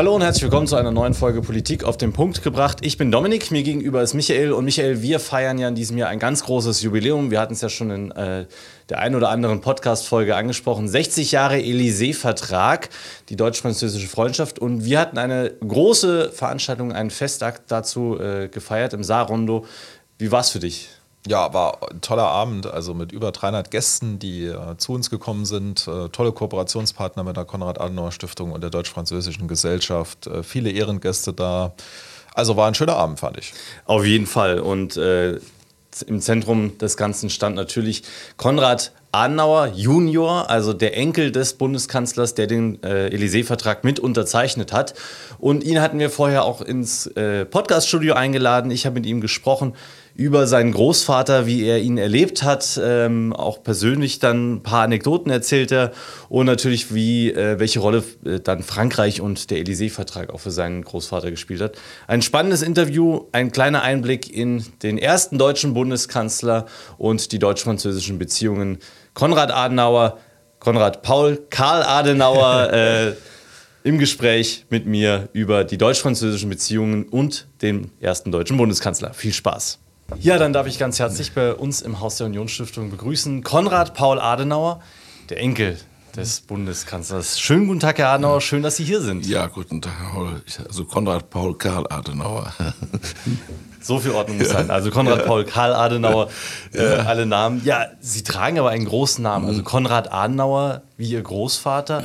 Hallo und herzlich willkommen zu einer neuen Folge Politik auf den Punkt gebracht. Ich bin Dominik, mir gegenüber ist Michael und Michael, wir feiern ja in diesem Jahr ein ganz großes Jubiläum. Wir hatten es ja schon in äh, der einen oder anderen Podcast-Folge angesprochen. 60 Jahre Élysée-Vertrag, die deutsch-französische Freundschaft. Und wir hatten eine große Veranstaltung, einen Festakt dazu äh, gefeiert im Saarrondo. Wie war es für dich? Ja, war ein toller Abend, also mit über 300 Gästen, die äh, zu uns gekommen sind. Äh, tolle Kooperationspartner mit der Konrad-Adenauer-Stiftung und der Deutsch-Französischen Gesellschaft. Äh, viele Ehrengäste da. Also war ein schöner Abend, fand ich. Auf jeden Fall. Und äh, im Zentrum des Ganzen stand natürlich Konrad Adenauer Junior, also der Enkel des Bundeskanzlers, der den äh, Élysée-Vertrag mit unterzeichnet hat. Und ihn hatten wir vorher auch ins äh, Podcaststudio eingeladen. Ich habe mit ihm gesprochen über seinen Großvater, wie er ihn erlebt hat, ähm, auch persönlich dann ein paar Anekdoten erzählt er und natürlich, wie, äh, welche Rolle äh, dann Frankreich und der Élysée-Vertrag auch für seinen Großvater gespielt hat. Ein spannendes Interview, ein kleiner Einblick in den ersten deutschen Bundeskanzler und die deutsch-französischen Beziehungen. Konrad Adenauer, Konrad Paul, Karl Adenauer. äh, im Gespräch mit mir über die deutsch-französischen Beziehungen und den ersten deutschen Bundeskanzler. Viel Spaß. Ja, dann darf ich ganz herzlich bei uns im Haus der Unionsstiftung begrüßen Konrad Paul Adenauer, der Enkel des Bundeskanzlers. Schönen guten Tag, Herr Adenauer. Schön, dass Sie hier sind. Ja, guten Tag. Also Konrad Paul Karl Adenauer. So viel Ordnung muss sein. Also Konrad Paul Karl Adenauer, äh, alle Namen. Ja, Sie tragen aber einen großen Namen. Also Konrad Adenauer, wie Ihr Großvater.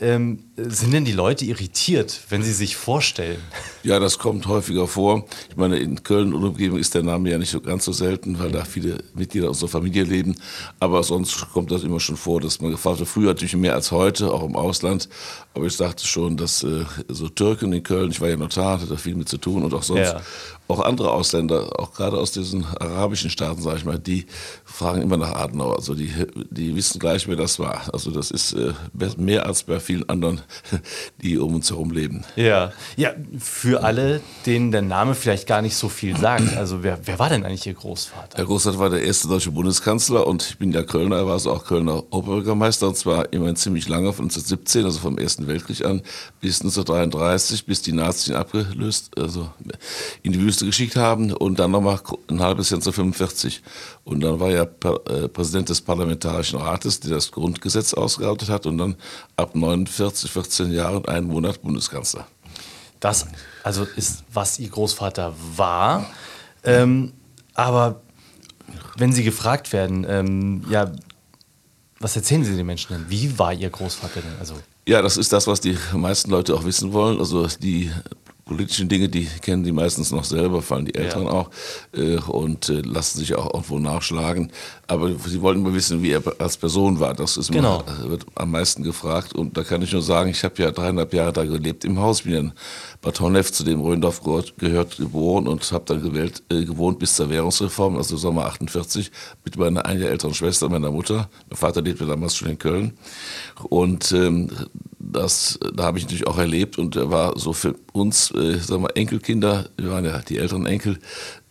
Ähm, sind denn die Leute irritiert, wenn sie sich vorstellen? Ja, das kommt häufiger vor. Ich meine, in Köln und Umgebung ist der Name ja nicht so ganz so selten, weil da viele Mitglieder unserer Familie leben. Aber sonst kommt das immer schon vor, dass man gefragt wird. Früher natürlich mehr als heute, auch im Ausland. Aber ich sagte schon, dass äh, so Türken in Köln, ich war ja Notar, hatte da viel mit zu tun und auch sonst. Ja. Auch andere Ausländer, auch gerade aus diesen arabischen Staaten, sage ich mal, die fragen immer nach Adenauer. Also die, die wissen gleich, wer das war. Also das ist äh, mehr als bei vielen anderen, die um uns herum leben. Ja, ja für alle, denen der Name vielleicht gar nicht so viel sagt. Also wer, wer war denn eigentlich Ihr Großvater? Der Großvater war der erste deutsche Bundeskanzler und ich bin ja Kölner, er war also auch Kölner Oberbürgermeister und zwar immerhin ziemlich lange, von 1917, also vom Ersten Weltkrieg an, bis 1933, bis die Nazis ihn abgelöst, also in die Wüste geschickt haben und dann nochmal ein halbes Jahr 1945. Und dann war er äh, Präsident des Parlamentarischen Rates, der das Grundgesetz ausgearbeitet hat und dann ab 49, 14 Jahren einen Monat Bundeskanzler. Das also ist, was Ihr Großvater war. Ähm, aber wenn Sie gefragt werden, ähm, ja, was erzählen Sie den Menschen denn? Wie war Ihr Großvater denn? Also ja, das ist das, was die meisten Leute auch wissen wollen. Also die politischen Dinge, die kennen die meistens noch selber, fallen die Eltern ja. auch äh, und äh, lassen sich auch irgendwo nachschlagen. Aber sie wollten immer wissen, wie er als Person war. Das ist genau. immer, äh, wird am meisten gefragt. Und da kann ich nur sagen, ich habe ja dreieinhalb Jahre da gelebt im Haus, bin in Bad Honnef, zu dem Röndorf gehört, geboren und habe dann gewählt, äh, gewohnt bis zur Währungsreform, also Sommer 48, mit meiner ein Jahr älteren Schwester, meiner Mutter. Mein Vater lebte damals schon in Köln. Und ähm, das, da habe ich natürlich auch erlebt und war so für uns, äh, sagen wir Enkelkinder, wir waren ja die älteren Enkel,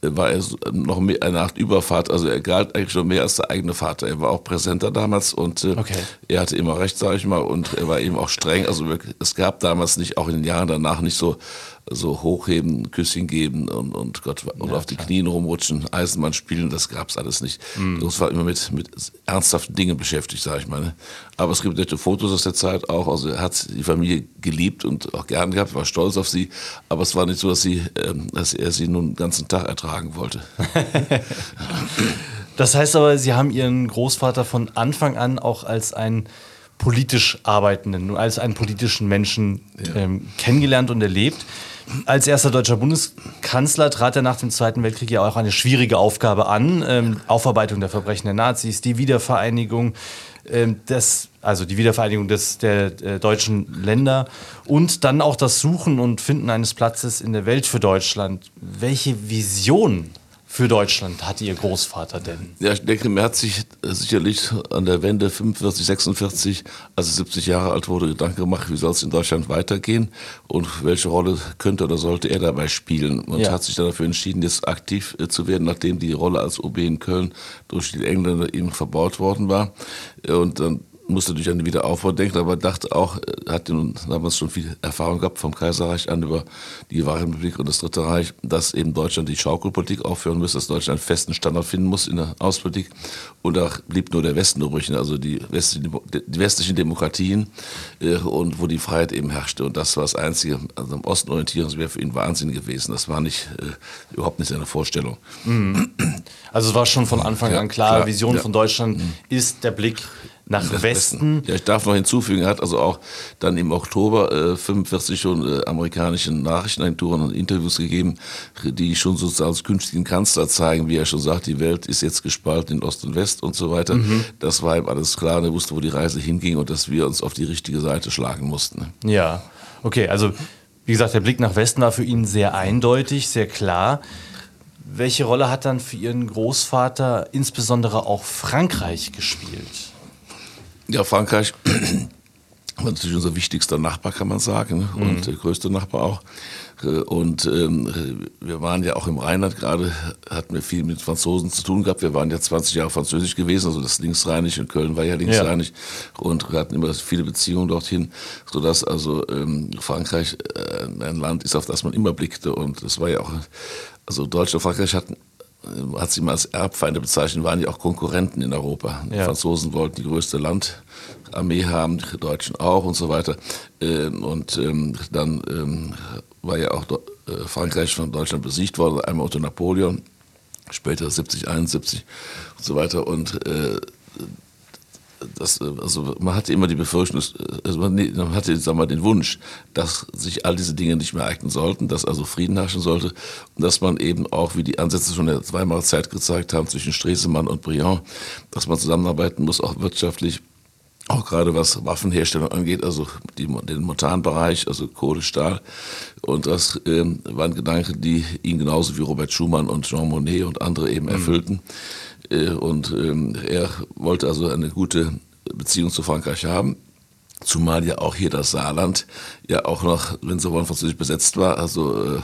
war er noch mehr, eine Art Überfahrt, also er galt eigentlich schon mehr als der eigene Vater. Er war auch Präsenter damals und äh, okay. er hatte immer recht, sage ich mal, und er war eben auch streng. Also es gab damals nicht, auch in den Jahren danach nicht so so hochheben, Küsschen geben und, und Gott ja, auf die. Knien rumrutschen, Eisenbahn spielen, das gab es alles nicht. Mhm. Das war immer mit, mit ernsthaften Dingen beschäftigt, sage ich mal. Ne? Aber es gibt nette Fotos aus der Zeit auch. Also er hat die Familie geliebt und auch gern gehabt, war stolz auf sie. Aber es war nicht so, dass, sie, ähm, dass er sie nun den ganzen Tag ertragen wollte. das heißt aber, Sie haben Ihren Großvater von Anfang an auch als ein politisch Arbeitenden, als einen politischen Menschen ja. ähm, kennengelernt und erlebt. Als erster deutscher Bundeskanzler trat er nach dem Zweiten Weltkrieg ja auch eine schwierige Aufgabe an. Ähm, Aufarbeitung der Verbrechen der Nazis, die Wiedervereinigung ähm, des, also die Wiedervereinigung des, der äh, deutschen Länder und dann auch das Suchen und Finden eines Platzes in der Welt für Deutschland. Welche Vision für Deutschland hatte Ihr Großvater denn? Ja, ich denke, er hat sich sicherlich an der Wende 45, 46, als er 70 Jahre alt wurde, Gedanken gemacht, wie soll es in Deutschland weitergehen und welche Rolle könnte oder sollte er dabei spielen. Und ja. hat sich dann dafür entschieden, jetzt aktiv äh, zu werden, nachdem die Rolle als OB in Köln durch die Engländer eben verbaut worden war. Und dann musste natürlich an den Wiederaufbau denken, aber dachte auch, äh, hat damals schon viel Erfahrung gehabt vom Kaiserreich an über die Weimarrepublik und das Dritte Reich, dass eben Deutschland die Schaukelpolitik aufhören muss, dass Deutschland einen festen Standard finden muss in der Außenpolitik. Und da blieb nur der Westen übrig, also die westlichen, die westlichen Demokratien äh, und wo die Freiheit eben herrschte. Und das war das Einzige. Also am Osten orientieren, das wäre für ihn Wahnsinn gewesen. Das war nicht äh, überhaupt nicht seine Vorstellung. Mhm. Also es war schon von Anfang ja, an klar, klar Vision ja. von Deutschland mhm. ist der Blick nach Westen. Westen. Ja, ich darf noch hinzufügen, er hat also auch dann im Oktober äh, 45 schon äh, amerikanischen Nachrichtenagenturen und Interviews gegeben, die schon sozusagen als künftigen Kanzler zeigen, wie er schon sagt, die Welt ist jetzt gespalten in Ost und West und so weiter. Mhm. Das war ihm alles klar und er wusste, wo die Reise hinging und dass wir uns auf die richtige Seite schlagen mussten. Ja, okay, also wie gesagt, der Blick nach Westen war für ihn sehr eindeutig, sehr klar. Welche Rolle hat dann für Ihren Großvater insbesondere auch Frankreich gespielt? Ja, Frankreich war natürlich unser wichtigster Nachbar, kann man sagen, ne? und mhm. der größte Nachbar auch. Äh, und ähm, wir waren ja auch im Rheinland gerade, hatten wir viel mit Franzosen zu tun gehabt. Wir waren ja 20 Jahre französisch gewesen, also das linksrheinisch und Köln war ja linksrheinisch ja. und wir hatten immer viele Beziehungen dorthin, sodass also ähm, Frankreich äh, ein Land ist, auf das man immer blickte und das war ja auch, also Deutschland und Frankreich hatten hat sie mal als Erbfeinde bezeichnet, waren ja auch Konkurrenten in Europa. Die Franzosen wollten die größte Landarmee haben, die Deutschen auch und so weiter. Ähm, und ähm, dann ähm, war ja auch äh, Frankreich von Deutschland besiegt worden, einmal unter Napoleon, später 70, 71 und so weiter. Und äh, das, also man hatte immer die Befürchtung, also man, hatte sag mal, den Wunsch, dass sich all diese Dinge nicht mehr eignen sollten, dass also Frieden herrschen sollte und dass man eben auch, wie die Ansätze schon in der Weimarer Zeit gezeigt haben, zwischen Stresemann und Briand, dass man zusammenarbeiten muss, auch wirtschaftlich, auch gerade was Waffenherstellung angeht, also die, den Montanbereich, also Kohle, Stahl. Und das ähm, waren Gedanken, die ihn genauso wie Robert Schumann und Jean Monnet und andere eben mhm. erfüllten. Mhm. Äh, und ähm, er wollte also eine gute Beziehung zu Frankreich haben. Zumal ja auch hier das Saarland ja auch noch, wenn so wollen, französisch besetzt war, also äh,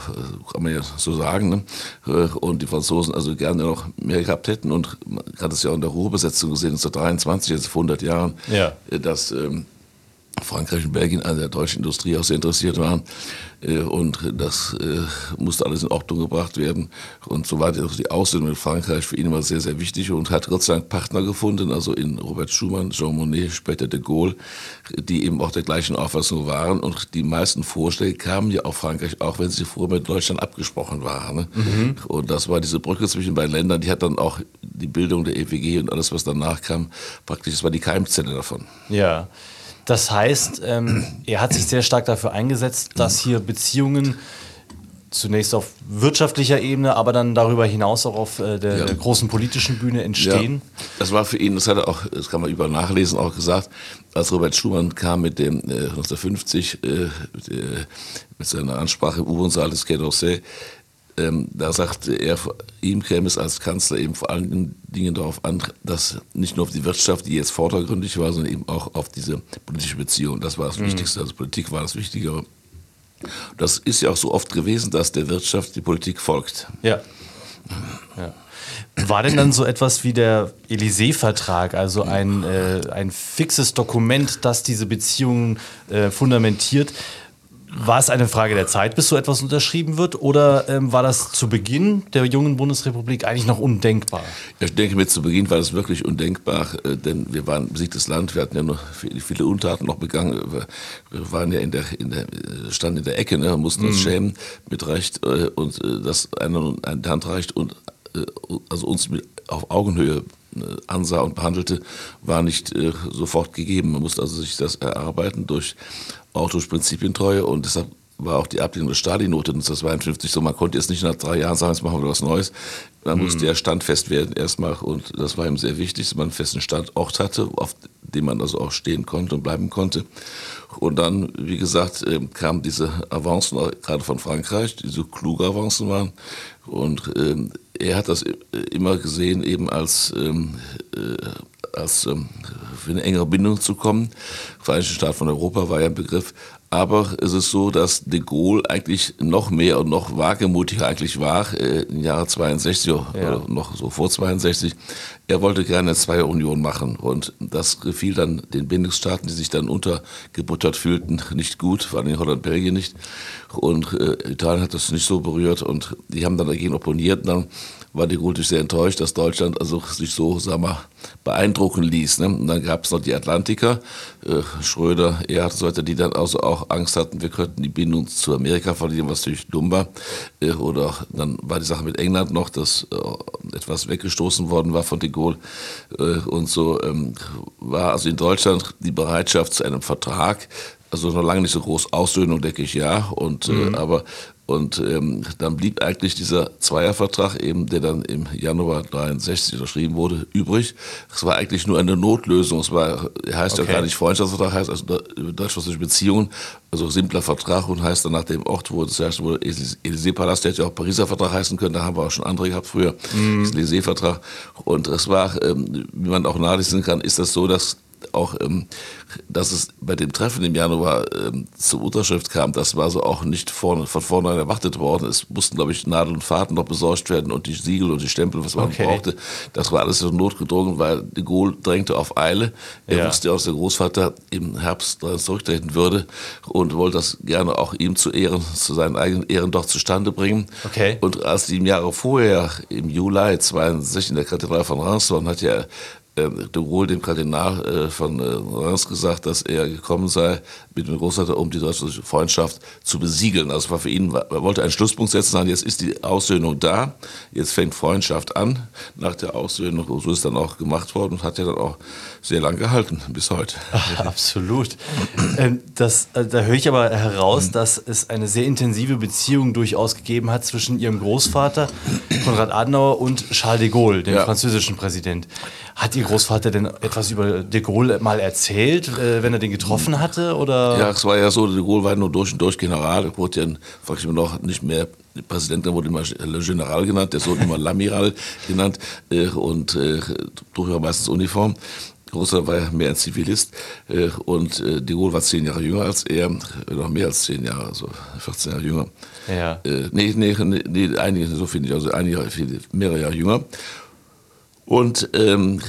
kann man ja so sagen, ne? Äh, und die Franzosen also gerne noch mehr gehabt hätten und man hat es ja auch in der Ruhrbesetzung gesehen, 1923, also vor 100 Jahren, ja. dass ähm, Frankreich und Belgien an der deutschen Industrie auch sehr interessiert waren. Äh, und das äh, musste alles in Ordnung gebracht werden. Und so war die Aussöhnung mit Frankreich für ihn immer sehr, sehr wichtig und hat Gott sei Dank Partner gefunden, also in Robert Schumann, Jean Monnet, später de Gaulle, die eben auch der gleichen Auffassung waren. Und die meisten Vorschläge kamen ja auf Frankreich, auch wenn sie vorher mit Deutschland abgesprochen waren. Mhm. Und das war diese Brücke zwischen beiden Ländern, die hat dann auch die Bildung der EWG und alles, was danach kam, praktisch, das war die Keimzelle davon. Ja. Das heißt, ähm, er hat sich sehr stark dafür eingesetzt, dass hier Beziehungen zunächst auf wirtschaftlicher Ebene, aber dann darüber hinaus auch auf äh, der, ja. der, großen politischen Bühne entstehen. Ja, das war für ihn, das hat er auch, das kann man überall nachlesen, auch gesagt, als Robert Schumann kam mit dem äh, 1950 äh, mit, äh, mit, seiner Ansprache im U-Bahn-Saal des Quai d'Orsay, ähm, da sagte er, ihm käme es als Kanzler eben vor allen Dingen darauf an, dass nicht nur auf die Wirtschaft, die jetzt vordergründig war, sondern eben auch auf diese politische Beziehung. Das war das mhm. Wichtigste. Also Politik war das Wichtigere. Das ist ja auch so oft gewesen, dass der Wirtschaft die Politik folgt. Ja. ja. War denn dann so etwas wie der Élysée-Vertrag, also ein, äh, ein fixes Dokument, das diese Beziehungen äh, fundamentiert? War es eine Frage der Zeit, bis so etwas unterschrieben wird, oder ähm, war das zu Beginn der jungen Bundesrepublik eigentlich noch undenkbar? Ich denke mir, zu Beginn war das wirklich undenkbar, äh, denn wir waren ein besiegtes Land, wir hatten ja noch viele, Untaten noch begangen, wir, waren ja in der, in der, standen in der Ecke, ne, mussten uns mhm. schämen mit Recht äh, und äh, dass einer eine Hand reicht und äh, also uns mit, auf Augenhöhe äh, ansah und behandelte, war nicht äh, sofort gegeben. Man musste also sich das erarbeiten durch auch durch Prinzipientreue und deshalb war auch die Ablehnung der Stalin-Note 1952 so, man konnte jetzt nicht nach drei Jahren sagen, jetzt machen wir was Neues. Man mhm. musste ja standfest werden erstmal und das war ihm sehr wichtig, dass man einen festen Standort hatte, auf dem man also auch stehen konnte und bleiben konnte. Und dann, wie gesagt, ähm, kamen diese Avancen, gerade von Frankreich, die so kluge Avancen waren. Und ähm, er hat das immer gesehen, eben als, ähm, äh, als ähm, für eine engere Bindung zu kommen. Vereinigte Staaten von Europa war ja ein Begriff. Aber es ist so, dass de Gaulle eigentlich noch mehr und noch wagemutiger eigentlich war äh, im Jahre 62 ja. oder noch so vor 62. Er wollte gerne eine Zweierunion machen und das gefiel dann den Bindungsstaaten, die sich dann untergebuttert fühlten, nicht gut, vor allem Holland, Belgien nicht. Und äh, Italien hat das nicht so berührt und die haben dann dagegen opponiert. Und dann war die Gultig sehr enttäuscht, dass Deutschland also sich so, sag mal, beeindrucken ließ. Ne? Und dann gab es noch die Atlantiker, äh, Schröder, Erhard und so weiter, die dann also auch Angst hatten, wir könnten die Bindung zu Amerika verlieren, was natürlich dumm war. Äh, oder dann war die Sache mit England noch, dass äh, etwas weggestoßen worden war von de Gaulle. Äh, und so ähm, war also in Deutschland die Bereitschaft zu einem Vertrag, also noch lange nicht so groß Aussöhnung, denke ich, ja. Und, äh, mhm. äh, aber und ähm, dann blieb eigentlich dieser Zweiervertrag eben, der dann im Januar 63 unterschrieben wurde, übrig. Es war eigentlich nur eine Notlösung. Es war, heißt okay. ja gar nicht Freundschaftsvertrag, heißt also deutsch-französische Beziehungen, also simpler Vertrag und heißt dann nach dem Ort, wo das herrschte, wo Élysée-Palast, der hätte ja auch Pariser Vertrag heißen können, da haben wir auch schon andere gehabt früher, mm. Élysée-Vertrag. Und es war, ähm, wie man auch nachlesen kann, ist das so, dass auch, ähm, dass es bei dem Treffen im Januar ähm, zur Unterschrift kam, das war so auch nicht vorne, von vornherein erwartet worden. Es mussten, glaube ich, Nadel und Faden noch besorgt werden und die Siegel und die Stempel, was man okay. brauchte. Das war alles so notgedrungen, weil de Gaulle drängte auf Eile. Er ja. wusste, dass der Großvater im Herbst zurücktreten würde und wollte das gerne auch ihm zu Ehren, zu seinen eigenen Ehren doch zustande bringen. Okay. Und als die im Jahre vorher, im Juli 62 in der Kathedrale von waren, hat ja de Gaulle dem Kardinal äh, von äh, Reims gesagt, dass er gekommen sei mit dem Großvater, um die deutsche Freundschaft zu besiegeln. Also war für ihn, er wollte einen Schlusspunkt setzen, sagen, jetzt ist die Aussöhnung da, jetzt fängt Freundschaft an. Nach der Aussöhnung, so ist dann auch gemacht worden und hat ja dann auch sehr lang gehalten, bis heute. Ach, absolut. Ähm, das, da höre ich aber heraus, dass es eine sehr intensive Beziehung durchaus gegeben hat zwischen ihrem Großvater, Konrad Adenauer, und Charles de Gaulle, dem ja. französischen Präsident. Hat Ihr Großvater denn etwas über de Gaulle mal erzählt, äh, wenn er den getroffen hatte? Oder? Ja, es war ja so, de Gaulle war nur durch und durch General. Er wurde ja, frag ich mich noch, nicht mehr Präsident, der wurde immer Le General genannt, der Sohn immer L'Amiral genannt äh, und äh, durchaus meistens Uniform. Großer war ja mehr ein Zivilist äh, und äh, de Gaulle war zehn Jahre jünger als er, noch mehr als zehn Jahre, also 14 Jahre jünger. Ja. Äh, nee, nee, nee, einige, so finde ich, also einige, mehrere Jahre jünger. Und ähm,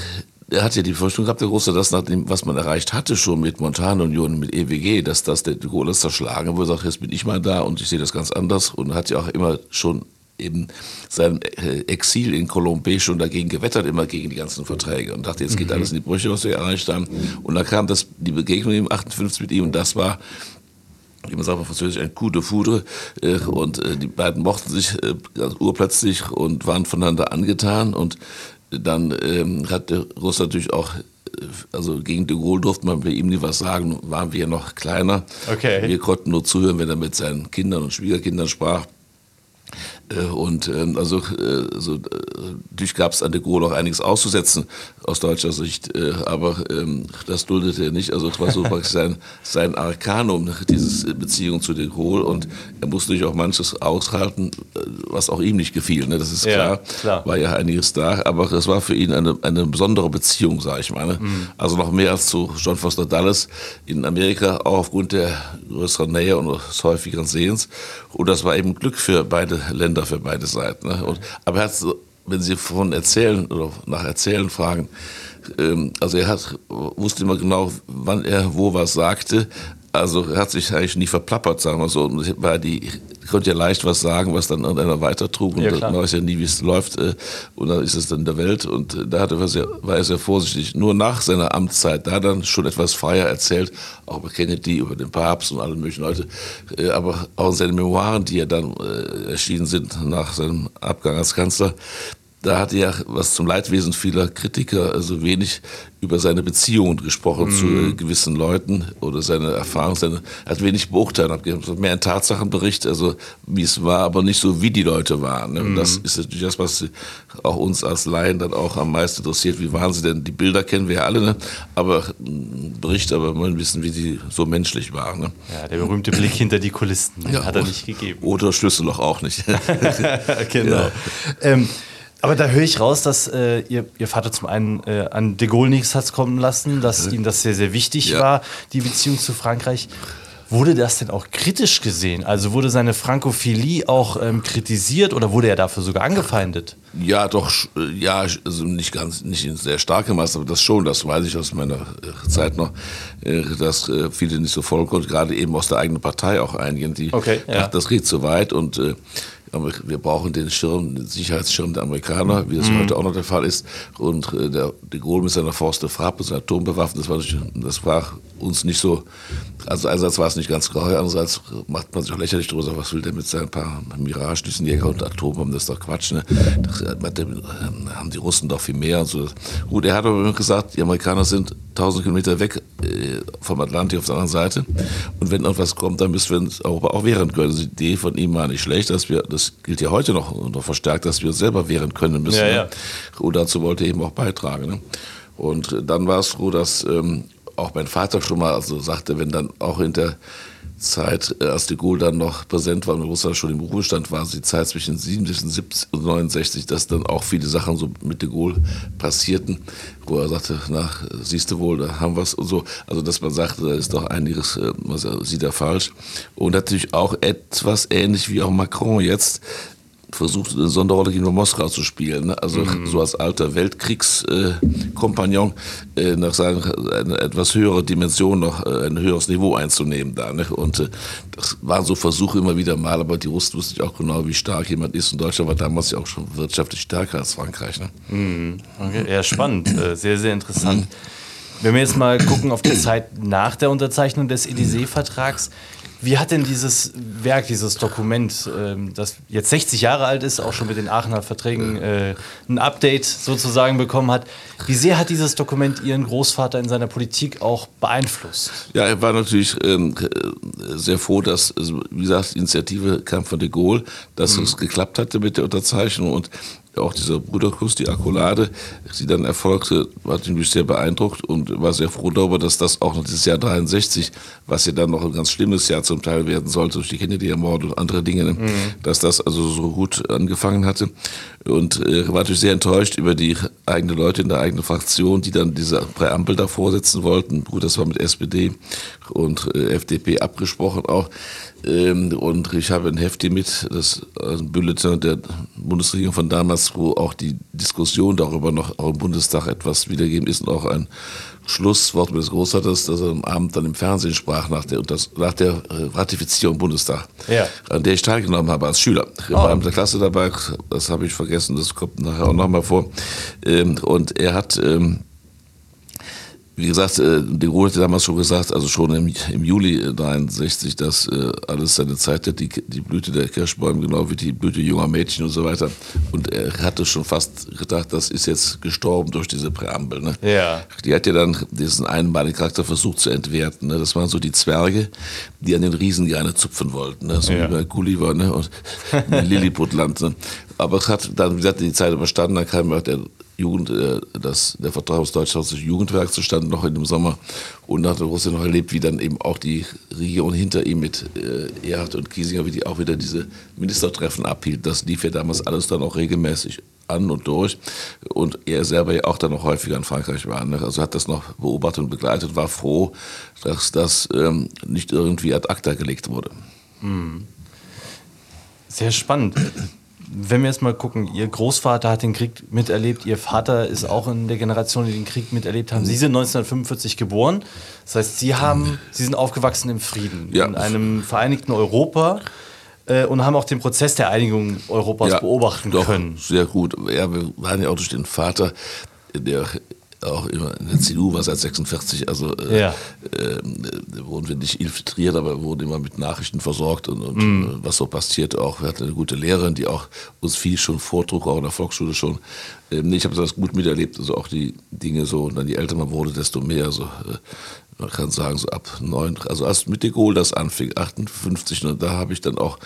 er hat ja die Befürchtung gehabt, der Große, dass nach dem, was man erreicht hatte schon mit Montanunion, mit EWG, dass das der de Gaulle zerschlagen würde, sagt, jetzt bin ich mal da und ich sehe das ganz anders und hat ja auch immer schon eben sein äh, Exil in Colombey schon dagegen gewettert, immer gegen die ganzen Verträge und dachte, jetzt geht mhm. alles in die Brüche, was wir erreicht haben. Und dann kam das, die Begegnung im 58 mit ihm und das war wie man sagt auf Französisch, ein Coup de Foudre. Äh, und äh, die beiden mochten sich urplötzlich und waren voneinander angetan. Und dann ähm, hat Russ natürlich auch, äh, also gegen de Gaulle durfte man bei ihm nie was sagen, waren wir noch kleiner. Okay. Wir konnten nur zuhören, wenn er mit seinen Kindern und Schwiegerkindern sprach. Äh, und ähm, also, also natürlich gab es an de Gaulle auch einiges auszusetzen aus deutscher Sicht, äh, aber ähm, das duldete er nicht. Also es war so praktisch sein, sein Arkanum, diese Beziehung zu de Gaulle und er musste natürlich auch manches aushalten, was auch ihm nicht gefiel. Ne? Das ist klar, ja, klar, war ja einiges da, aber das war für ihn eine, eine besondere Beziehung, sage ich mal. Ne? Mhm. Also noch mehr als zu John Foster Dulles in Amerika, auch aufgrund der größeren Nähe und des häufigeren Sehens. Und das war eben Glück für beide Länder, für beide Seiten. Ne? Und, aber er hat, wenn Sie von Erzählen oder nach Erzählen fragen, ähm, also er hat, wusste immer genau, wann er wo was sagte, also er hat sich eigentlich nie verplappert, sagen wir so. Weil die konnte ja leicht was sagen, was dann irgendeiner weitertrug. Und ja, man weiß ja nie, wie es läuft äh, und dann ist es dann in der Welt. Und äh, da hatte er sehr, war er sehr vorsichtig. Nur nach seiner Amtszeit, da dann schon etwas freier erzählt, auch über Kennedy, über den Papst und alle möglichen Leute, äh, aber auch in seinen Memoiren, die ja dann erschienen sind nach seinem Abgang als Kanzler, da hat er, was zum Leidwesen vieler Kritiker, also wenig über seine Beziehungen gesprochen mm. zu äh, gewissen Leuten oder seine Erfahrungen. Seine, er hat wenig beurteilt, mehr ein Tatsachenbericht, also wie es war, aber nicht so, wie die Leute waren. Ne? Und das mm. ist natürlich das, was auch uns als Laien dann auch am meisten interessiert. Wie waren sie denn? Die Bilder kennen wir ja alle, ne? aber Bericht, aber man wissen, wie sie so menschlich waren. Ne? Ja, der berühmte Blick hinter die Kulissen ja, hat er nicht gegeben. Oder Schlüsselloch auch nicht. genau. Ja. Ähm, Aber da höre ich raus, dass äh, ihr, ihr, Vater zum einen äh, an de Gaulle nichts hat kommen lassen, dass ihm das sehr, sehr wichtig ja. war, die Beziehung zu Frankreich. Wurde das denn auch kritisch gesehen? Also wurde seine Frankophilie auch ähm, kritisiert oder wurde er dafür sogar angefeindet? Ja, doch, äh, ja, also nicht ganz, nicht in sehr starkem Maß, aber das schon, das weiß ich aus meiner äh, Zeit noch, äh, dass viele nicht so voll konnten, gerade eben aus der eigenen Partei auch einigen, die okay, ja. das geht zu weit und wir brauchen den Schirm, den Sicherheitsschirm der Amerikaner, wie das mhm. heute auch noch der Fall ist. Und der de Gaulle mit seiner Force de Frappe, seiner Atombewaffnung, das war, das war uns nicht so, also einerseits war es nicht ganz grau, andererseits macht man sich auch lächerlich drüber, was will der mit seinen paar Mirage-Düsenjäger und Atombomben, das ist doch Quatsch, ne? Das äh, haben die Russen doch viel mehr und so. Gut, er hat aber immer gesagt, die Amerikaner sind 1000 Kilometer weg äh, vom Atlantik auf der anderen Seite und wenn irgendwas kommt, dann müssen wir uns Europa auch wehren können. Also die Idee von ihm war nicht schlecht, dass wir, das gilt ja heute noch, noch verstärkt, dass wir uns selber wehren können müssen. Ja, ne? ja. Und dazu wollte eben auch beitragen. Ne? Und dann war es so, dass ähm, auch mein Vater schon mal also sagte, wenn dann auch in der Zeit, äh, als de Gaulle dann noch präsent war und Russland schon im Ruhestand war, die Zeit zwischen 67 und 69, dass dann auch viele Sachen so mit de Gaulle passierten, wo er sagte, na, siehst du wohl, da haben wir es und so. Also, dass man sagte, da ist doch einiges, äh, was sieht er falsch. Und natürlich auch etwas ähnlich wie auch Macron jetzt, versucht, eine Sonderrolle gegenüber Moskau zu spielen. Ne? Also mhm. so als alter Weltkriegskompagnon äh, nach seiner eine etwas höhere Dimension noch äh, ein höheres Niveau einzunehmen da. Ne? Und äh, das waren so Versuche immer wieder mal, aber die Russen wussten auch genau, wie stark jemand ist. Und Deutschland war damals ja auch schon wirtschaftlich stärker als Frankreich. Ne? Mhm. Okay. Ja, spannend. Äh, sehr, sehr interessant. Wenn wir jetzt mal gucken auf die Zeit nach der Unterzeichnung des Élysée-Vertrags, wie hat denn dieses Werk, dieses Dokument, ähm, das jetzt 60 Jahre alt ist, auch schon mit den Aachener Verträgen äh, ein Update sozusagen bekommen hat, wie sehr hat dieses Dokument Ihren Großvater in seiner Politik auch beeinflusst? Ja, er war natürlich ähm, sehr froh, dass, also, wie gesagt, die Initiative kam von de Gaulle, dass mhm. es geklappt hatte mit der Unterzeichnung und auch dieser Bruderkuss, die Akkulade, die dann erfolgte, hat mich sehr beeindruckt und war sehr froh darüber, dass das auch noch dieses Jahr 63, was ja dann noch ein ganz schlimmes Jahr zum Teil werden sollte, durch die Kennedy-Ermordung und andere Dinge, mhm. dass das also so gut angefangen hatte. Und äh, war natürlich sehr enttäuscht über die eigenen Leute in der eigenen Fraktion, die dann diese Präambel davor setzen wollten. Gut, das war mit SPD und äh, FDP abgesprochen auch. Ähm, und ich habe ein Hefti mit, das ein äh, Bulletin der Bundesregierung von damals, wo auch die Diskussion darüber noch auch im Bundestag etwas wiedergeben ist und auch ein Schlusswort des Großvaters, das er am Abend dann im Fernsehen sprach nach der, nach der äh, Ratifizierung im Bundestag, ja. an der ich teilgenommen habe als Schüler. Ich war oh. in der Klasse dabei, das habe ich vergessen, das kommt nachher auch nochmal vor. Ähm, und er hat ähm, wie gesagt, äh, de Gaulle hatte damals schon gesagt, also schon im, im Juli 63, dass äh, alles seine Zeit hat, die, die Blüte der Kirschbäume, genau wie die Blüte junger Mädchen und so weiter. Und er hatte schon fast gedacht, das ist jetzt gestorben durch diese Präambel. Ne? Ja. Die hat ja dann diesen einmaligen Charakter versucht zu entwerten. Ne? Das waren so die Zwerge, die an den Riesen gerne zupfen wollten. Ne? So ja. wie bei Gulliver ne? und Lilliputland. Ne? Aber es hat dann, wie gesagt, die Zeit überstanden, dann kam auch der Jugend, äh, das, der Vertrag aus Deutschland Jugendwerk zustande noch in dem Sommer und hat Russland noch erlebt, wie dann eben auch die Region hinter ihm mit äh, Erhard und Kiesinger, wie die auch wieder diese Ministertreffen abhielt. Das lief ja damals alles dann auch regelmäßig an und durch und er selber ja auch dann noch häufiger in Frankreich war. Ne? Also hat das noch beobachtet und begleitet, war froh, dass das ähm, nicht irgendwie ad acta gelegt wurde. Hm. Sehr spannend wenn wir jetzt mal gucken, Ihr Großvater hat den Krieg miterlebt, Ihr Vater ist auch in der Generation, die den Krieg miterlebt haben. Sie sind 1945 geboren. Das heißt, Sie haben, Sie sind aufgewachsen im Frieden, ja. in einem vereinigten Europa äh, und haben auch den Prozess der Einigung Europas ja, beobachten doch, können. Sehr gut. Ja, wir waren ja auch durch den Vater, der auch immer in der CDU war seit 46, also äh, ja. äh, wurden wir nicht infiltriert, aber wurden immer mit Nachrichten versorgt und, und mm. was so passiert auch. Wir hatten eine gute Lehrerin, die auch uns viel schon vortrug, auch in der Volksschule schon. Ähm, ich habe das gut miterlebt, also auch die Dinge so, und dann je älter man wurde, desto mehr, äh, man kann sagen, so ab neun, also als mit de Gaulle das anfing, 58, und da habe ich dann auch,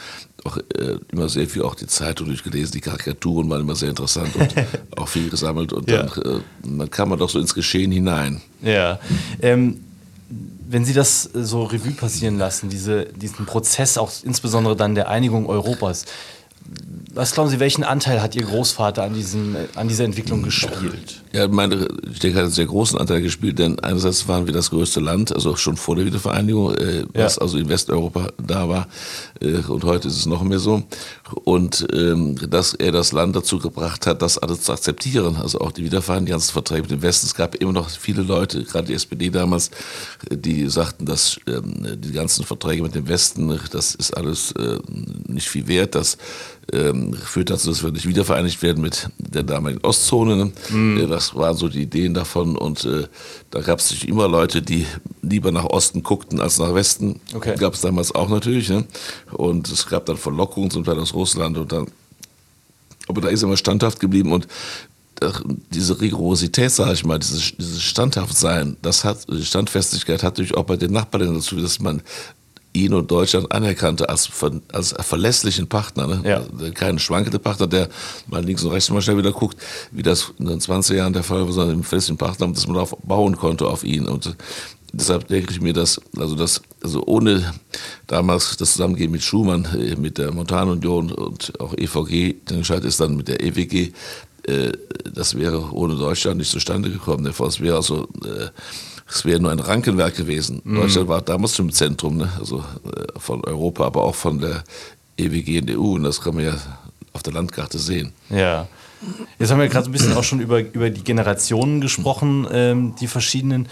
auch äh, immer sehr viel auch die Zeitung durchgelesen, die Karikaturen waren immer sehr interessant und auch viel gesammelt und ja. dann, äh, dann kam man doch so ins Geschehen hinein. Ja. Ähm, wenn Sie das so Revue passieren lassen, diese, diesen Prozess auch insbesondere dann der Einigung Europas, was glauben Sie, welchen Anteil hat Ihr Großvater an, diesem, an dieser Entwicklung gespielt? Ja, meine, ich denke, er hat einen sehr großen Anteil gespielt, denn einerseits waren wir das größte Land, also schon vor der Wiedervereinigung, äh, was ja. also in Westeuropa da war. Äh, und heute ist es noch mehr so. Und ähm, dass er das Land dazu gebracht hat, das alles zu akzeptieren, also auch die Wiedervereinigung, die ganzen Verträge mit dem Westen. Es gab immer noch viele Leute, gerade die SPD damals, die sagten, dass ähm, die ganzen Verträge mit dem Westen, das ist alles äh, nicht viel wert, das ähm, führt dazu, dass wir nicht wiedervereinigt werden mit der damaligen Ostzone. Ne? Mhm. Das waren so die Ideen davon und äh, da gab es immer Leute, die lieber nach Osten guckten als nach Westen. Okay. Gab es damals auch natürlich. Ne? Und es gab dann Verlockungen zum Teil aus Russland und dann aber da ist er immer standhaft geblieben und diese Rigorosität, sage ich mal, dieses, dieses Standhaftsein, das hat, die Standfestigkeit hat natürlich auch bei den Nachbarländern dazu, dass man ihn und Deutschland anerkannte als, als verlässlichen Partner. Ne? Ja. Also kein schwankender Partner, der mal links und rechts mal schnell wieder guckt, wie das in den 20 Jahren der Fall war, sondern ein verlässlichen Partner, dass man darauf bauen konnte auf ihn. Und deshalb denke ich mir, dass, also das, also ohne damals das Zusammengehen mit Schumann, äh, mit der Montanunion und auch EVG, den Entscheid ist dann mit der EWG, äh, das wäre ohne Deutschland nicht zustande gekommen. Es wäre also äh, es wäre nur ein Rankenwerk gewesen. Mhm. Deutschland war damals im Zentrum, ne? also äh, von Europa, aber auch von der EWG in der EU. Und das kann man ja auf der Landkarte sehen. Ja. Jetzt haben wir gerade ein bisschen auch schon über, über die Generationen gesprochen, ähm, die verschiedenen.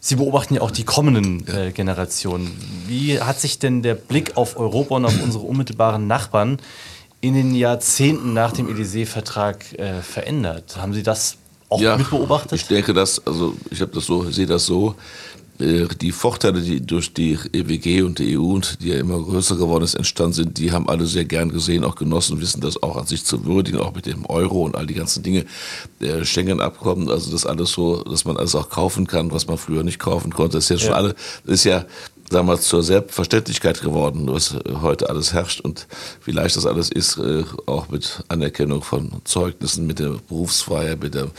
Sie beobachten ja auch die kommenden äh, Generationen. Wie hat sich denn der Blick auf Europa und auf unsere unmittelbaren Nachbarn in den Jahrzehnten nach dem Élysée-Vertrag äh, verändert? Haben Sie das auch ja, mit beobachtet? Ich denke, dass, also ich habe das so, sehe das so, äh, die Vorteile, die durch die EWG und die EU und die ja immer größer geworden ist, entstanden sind, die haben alle sehr gern gesehen, auch genossen, wissen das auch an sich zu würdigen, auch mit dem Euro und all die ganzen Dinge, der Schengen-Abkommen, also das alles so, dass man alles auch kaufen kann, was man früher nicht kaufen konnte. Das ist ja schon alle, das ist ja damals zur Selbstverständlichkeit geworden, was heute alles herrscht und wie leicht das alles ist, äh, auch mit Anerkennung von Zeugnissen, mit der Berufsfreiheit, mit der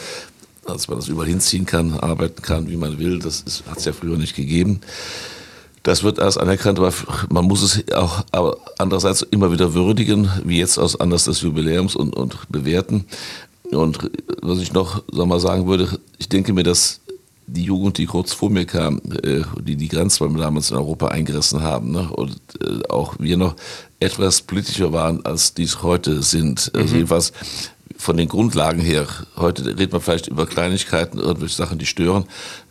dass man das überall hinziehen kann, arbeiten kann, wie man will. Das hat es ja früher nicht gegeben. Das wird alles anerkannt, aber man muss es auch aber andererseits immer wieder würdigen, wie jetzt aus Anlass des Jubiläums und, und bewerten. Und was ich noch sagen würde, ich denke mir, dass die Jugend, die kurz vor mir kam, äh, die die Grenzräume damals in Europa eingerissen haben, ne? und äh, auch wir noch etwas politischer waren, als dies heute sind. Also mhm. Also jedenfalls von den Grundlagen her, heute redet man vielleicht über Kleinigkeiten, irgendwelche Sachen, die stören,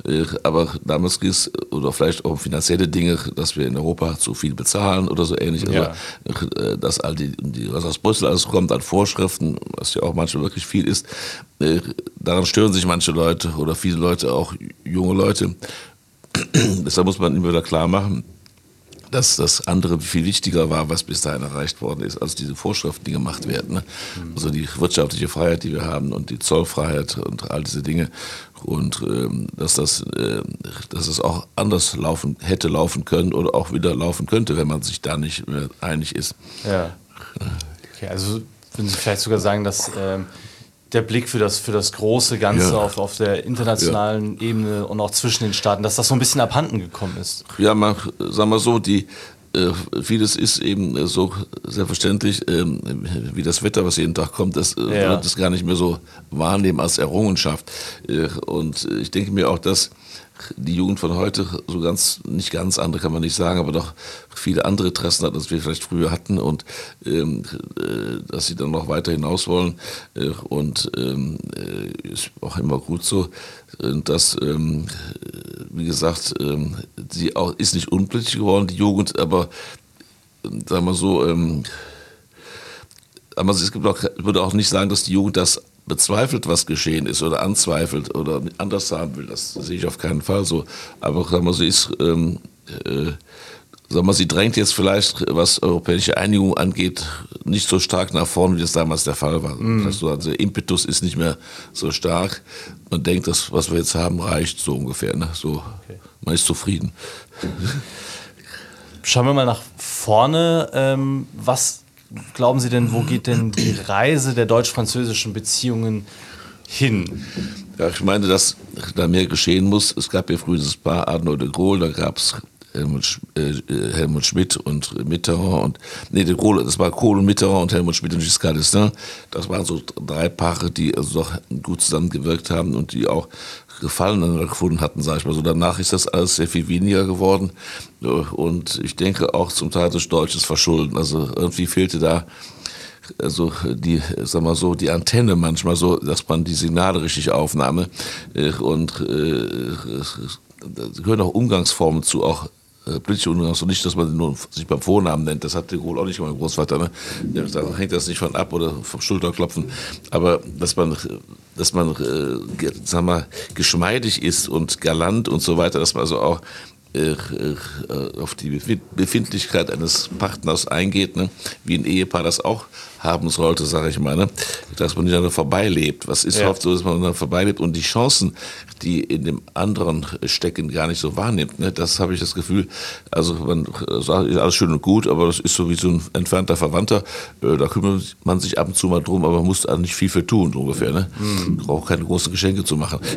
äh, aber damals ging es, oder vielleicht auch um finanzielle Dinge, dass wir in Europa zu viel bezahlen oder so ähnlich. Also, ja. Äh, dass all die, was aus Brüssel alles kommt an Vorschriften, was ja auch manchmal wirklich viel ist, äh, daran stören sich manche Leute oder viele Leute, auch junge Leute. Deshalb muss man immer wieder klar machen, dass das andere viel wichtiger war, was bis dahin erreicht worden ist, als diese Vorschriften, die gemacht werden. Ne? Mhm. Also die wirtschaftliche Freiheit, die wir haben und die Zollfreiheit und all diese Dinge. Und ähm, dass, das, äh, dass es auch anders laufen hätte laufen können oder auch wieder laufen könnte, wenn man sich da nicht mehr einig ist. Ja. Okay, also würden Sie vielleicht sogar sagen, dass ähm, der Blick für das, für das große Ganze ja. auf, auf der internationalen ja. Ebene und auch zwischen den Staaten, dass das so ein bisschen abhanden gekommen ist. Ja, man, sagen wir so, die, äh, vieles ist eben so selbstverständlich, äh, wie das Wetter, was jeden Tag kommt, das äh, ja. wird es gar nicht mehr so wahrnehmen als Errungenschaft. Äh, und ich denke mir auch, dass die Jugend von heute so ganz, nicht ganz andere kann man nicht sagen, aber doch viele andere Interessen hat, als wir vielleicht früher hatten und ähm, äh, dass sie dann noch weiter hinaus wollen äh, und ähm, äh, ist auch immer gut so. Und das, ähm, wie gesagt, ähm, sie auch, ist nicht unpolitisch geworden, die Jugend, aber sagen wir so, ähm, aber es gibt auch, ich würde auch nicht sagen, dass die Jugend das bezweifelt, was geschehen ist oder anzweifelt oder anders haben will. Das sehe ich auf keinen Fall so. Aber sagen wir, sie ist, ähm, äh, sagen wir, sie drängt jetzt vielleicht, was europäische Einigung angeht, nicht so stark nach vorn, wie das damals der Fall war. Mm. Also der Impetus ist nicht mehr so stark. Man denkt, das, was wir jetzt haben, reicht so ungefähr. Ne? So, okay. Man ist zufrieden. Schauen wir mal nach vorne. Ähm, was glauben Sie denn, wo geht denn die Reise der deutsch-französischen Beziehungen hin? Ja, ich meine, dass da mehr geschehen muss. Es gab ja früher das Paar Arnaud de Gaulle, da gab es Helmut, äh, Helmut Schmidt und Mitterrand und nee, das war Kohl und Mitterrand und Helmut Schmidt und Giscard d'Estaing. Das waren so drei Paare, die also doch gut zusammengewirkt haben und die auch Gefallen gefunden hatten, sage ich mal so. Danach ist das alles sehr viel weniger geworden und ich denke auch zum Teil durch deutsches Verschulden. Also irgendwie fehlte da also die, sag mal so, die Antenne manchmal so, dass man die Signale richtig aufnahme und äh, gehören auch Umgangsformen zu, auch äh, politische Umgangsformen, nicht, dass man nur sich beim Vornamen nennt, das hat der Kohl auch nicht mein Großvater, ne? da hängt das nicht von ab oder vom Schulterklopfen, aber dass man, dass man, äh, sag mal, geschmeidig ist und galant und so weiter, dass man also auch äh, äh, auf die Befindlichkeit eines Partners eingeht, ne? wie ein Ehepaar das auch haben sollte, sage ich mal, ne? dass man nicht an vorbeilebt. Was ist ja. oft so, dass man dann vorbeilebt und die Chancen, die in dem anderen stecken, gar nicht so wahrnimmt. Ne? Das habe ich das Gefühl. Also man sagt, ist alles schön und gut, aber das ist so wie so ein entfernter Verwandter. Äh, da kümmert man sich ab und zu mal drum, aber man muss da nicht viel für tun, ungefähr. Ne? Mhm. Braucht keine großen Geschenke zu machen.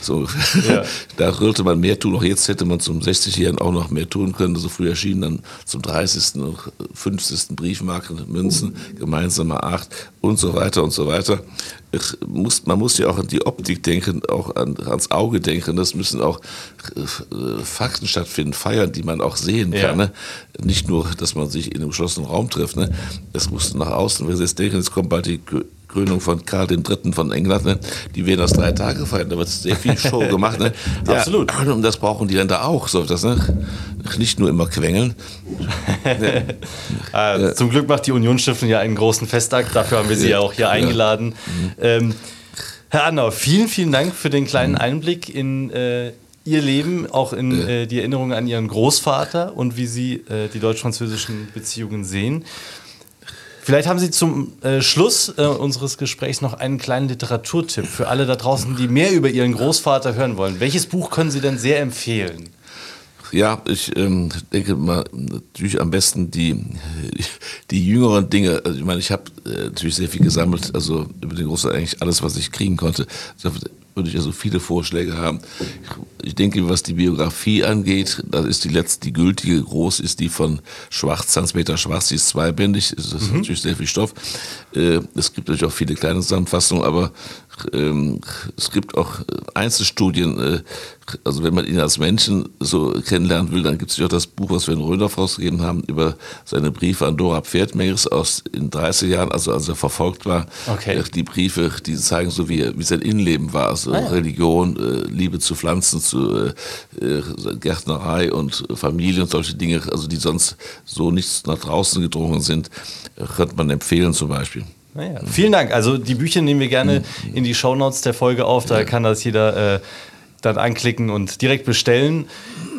So, ja. da sollte man mehr tun. Auch jetzt hätte man zum 60-Jährigen auch noch mehr tun können. So früh erschienen dann zum 30., 50. Briefmarken, Münzen, gemeinsame Acht und so weiter und so weiter muss, man muss ja auch an die Optik denken, auch an, ans Auge denken. Das müssen auch äh, Fakten stattfinden, Feiern, die man auch sehen kann. Ja. Ne? Nicht nur, dass man sich in einem geschlossenen Raum trifft. Ne? Es muss nach außen, wenn Sie jetzt denken, es kommt bald die Krönung von Karl III. von England, ne? die werden das drei Tage feiern. Da wird sehr viel Show gemacht. Ne? Ja, Absolut. Und das brauchen die Länder auch. So, das, ne? Nicht nur immer quengeln. äh, zum Glück macht die Unionsstiftung ja einen großen Festakt. Dafür haben wir sie ja, auch hier eingeladen. Mhm. Ähm, Herr Annau, vielen, vielen Dank für den kleinen Einblick in äh, Ihr Leben, auch in äh, die Erinnerungen an Ihren Großvater und wie Sie äh, die deutsch-französischen Beziehungen sehen. Vielleicht haben Sie zum äh, Schluss äh, unseres Gesprächs noch einen kleinen Literaturtipp für alle da draußen, die mehr über Ihren Großvater hören wollen. Welches Buch können Sie denn sehr empfehlen? Ja, ich ähm, denke mal natürlich am besten die, die jüngeren Dinge. Also ich meine, ich habe äh, natürlich sehr viel gesammelt, also über den Großvater eigentlich alles, was ich kriegen konnte würde ich also viele Vorschläge haben. Ich denke, was die Biografie angeht, das ist die letzte, die gültige, groß ist die von Schwarz, Hans-Peter Schwarz, die ist zweibändig, das ist mhm. natürlich sehr viel Stoff. Äh, es gibt natürlich auch viele kleine Zusammenfassungen, aber ähm, es gibt auch Einzelstudien, äh, also wenn man ihn als Menschen so kennenlernen will, dann gibt es ja auch das Buch, was wir in Rödorf rausgegeben haben, über seine Briefe an Dora Pferdmengers aus in 30 Jahren, also als er verfolgt war. Okay. Die Briefe, die zeigen so, wie, wie sein Innenleben war, also ah, ja. Religion, äh, Liebe zu Pflanzen, zu Gärtnerei und Familie und solche Dinge, also die sonst so nichts nach draußen gedrungen sind, könnte man empfehlen zum Beispiel. Naja, vielen Dank. Also die Bücher nehmen wir gerne in die Shownotes der Folge auf. Da kann das jeder äh, dann anklicken und direkt bestellen.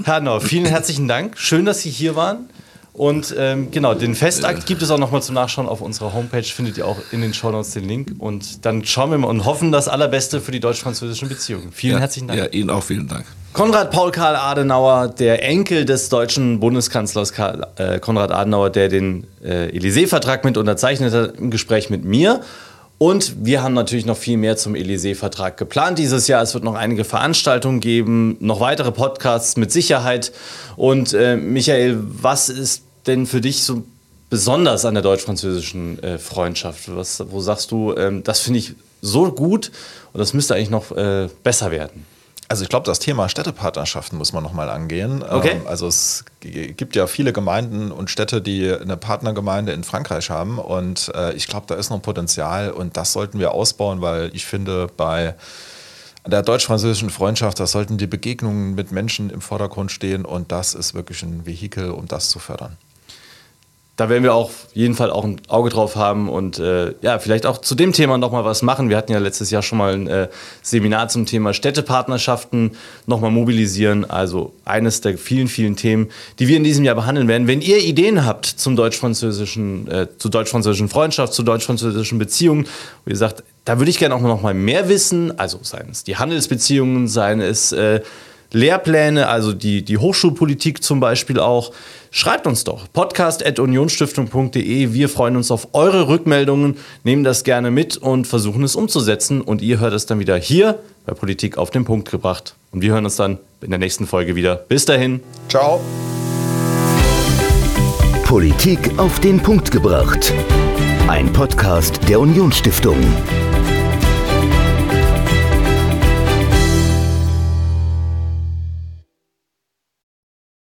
Herr Nau, vielen herzlichen Dank. Schön, dass Sie hier waren. Und ähm, genau, den Festakt gibt es auch nochmal zum Nachschauen auf unserer Homepage. Findet ihr auch in den Shownotes den Link. Und dann schauen wir mal und hoffen das Allerbeste für die deutsch-französischen Beziehungen. Vielen ja, herzlichen Dank. Ja, Ihnen auch vielen Dank. Konrad Paul Karl Adenauer, der Enkel des deutschen Bundeskanzlers Karl, äh, Konrad Adenauer, der den äh, Élysée-Vertrag mit unterzeichnet hat, im Gespräch mit mir. Und wir haben natürlich noch viel mehr zum Élysée-Vertrag geplant dieses Jahr. Es wird noch einige Veranstaltungen geben, noch weitere Podcasts mit Sicherheit. Und äh, Michael, was ist denn für dich so besonders an der deutsch-französischen äh, Freundschaft? Was, wo sagst du, ähm, das finde ich so gut und das müsste eigentlich noch äh, besser werden? Also ich glaube, das Thema Städtepartnerschaften muss man nochmal angehen. Okay. Ähm, also es gibt ja viele Gemeinden und Städte, die eine Partnergemeinde in Frankreich haben. Und äh, ich glaube, da ist noch Potenzial und das sollten wir ausbauen, weil ich finde, bei der deutsch-französischen Freundschaft, da sollten die Begegnungen mit Menschen im Vordergrund stehen und das ist wirklich ein Vehikel, um das zu fördern da werden wir auch jeden Fall auch ein Auge drauf haben und äh, ja, vielleicht auch zu dem Thema nochmal was machen. Wir hatten ja letztes Jahr schon mal ein äh, Seminar zum Thema Städtepartnerschaften nochmal mobilisieren. Also eines der vielen, vielen Themen, die wir in diesem Jahr behandeln werden. Wenn ihr Ideen habt zum deutsch-französischen, äh, zu deutsch-französischen Freundschaft, zu deutsch-französischen Beziehungen, wie gesagt, da würde ich gerne auch noch mal mehr wissen. Also seien es die Handelsbeziehungen, seien es äh, Lehrpläne, also die, die Hochschulpolitik zum Beispiel auch. Schreibt uns doch podcast.unionstiftung.de. Wir freuen uns auf eure Rückmeldungen, nehmen das gerne mit und versuchen es umzusetzen. Und ihr hört es dann wieder hier bei Politik auf den Punkt gebracht. Und wir hören uns dann in der nächsten Folge wieder. Bis dahin. Ciao. Politik auf den Punkt gebracht. Ein Podcast der Unionsstiftung.